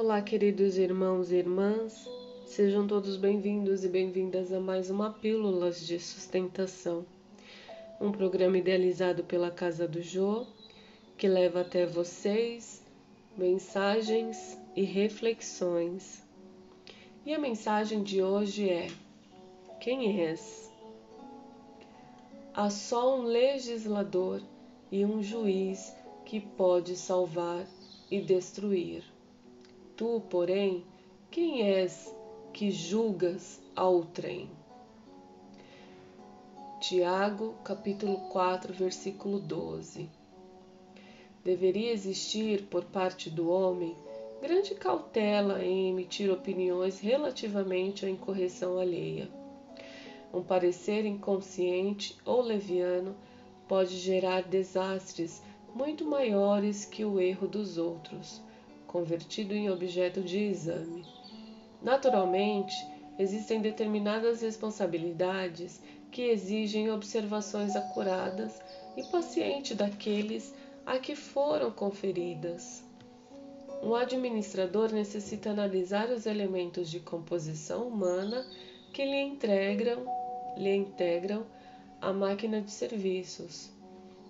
Olá, queridos irmãos e irmãs, sejam todos bem-vindos e bem-vindas a mais uma Pílulas de Sustentação, um programa idealizado pela Casa do Jô que leva até vocês mensagens e reflexões. E a mensagem de hoje é: Quem és? Há só um legislador e um juiz que pode salvar e destruir. Tu, porém, quem és que julgas ao trem? Tiago, capítulo 4, versículo 12. Deveria existir, por parte do homem, grande cautela em emitir opiniões relativamente à incorreção alheia. Um parecer inconsciente ou leviano pode gerar desastres muito maiores que o erro dos outros convertido em objeto de exame. Naturalmente, existem determinadas responsabilidades que exigem observações acuradas e pacientes daqueles a que foram conferidas. Um administrador necessita analisar os elementos de composição humana que lhe integram, lhe integram a máquina de serviços.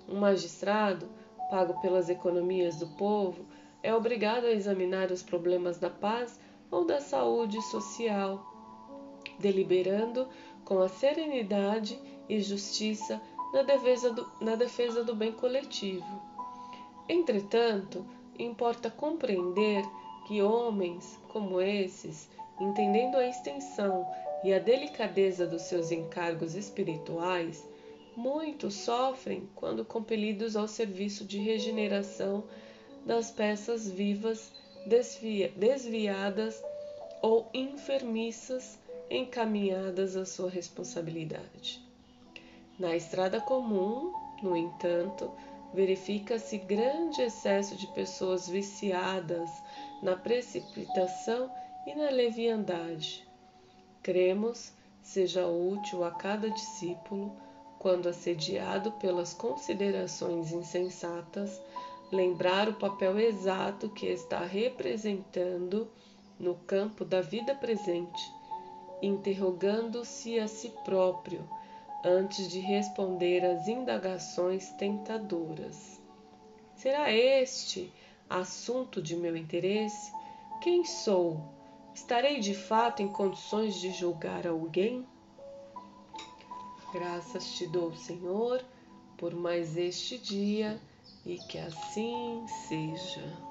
Um magistrado, pago pelas economias do povo, é obrigado a examinar os problemas da paz ou da saúde social, deliberando com a serenidade e justiça na defesa do, na defesa do bem coletivo. Entretanto, importa compreender que homens como esses, entendendo a extensão e a delicadeza dos seus encargos espirituais, muito sofrem quando compelidos ao serviço de regeneração das peças vivas desvia, desviadas ou enfermiças encaminhadas à sua responsabilidade. Na estrada comum, no entanto, verifica-se grande excesso de pessoas viciadas na precipitação e na leviandade. Cremos seja útil a cada discípulo, quando assediado pelas considerações insensatas, lembrar o papel exato que está representando no campo da vida presente, interrogando-se a si próprio antes de responder às indagações tentadoras. Será este assunto de meu interesse? Quem sou? Estarei de fato em condições de julgar alguém? Graças te dou, Senhor, por mais este dia e que assim seja.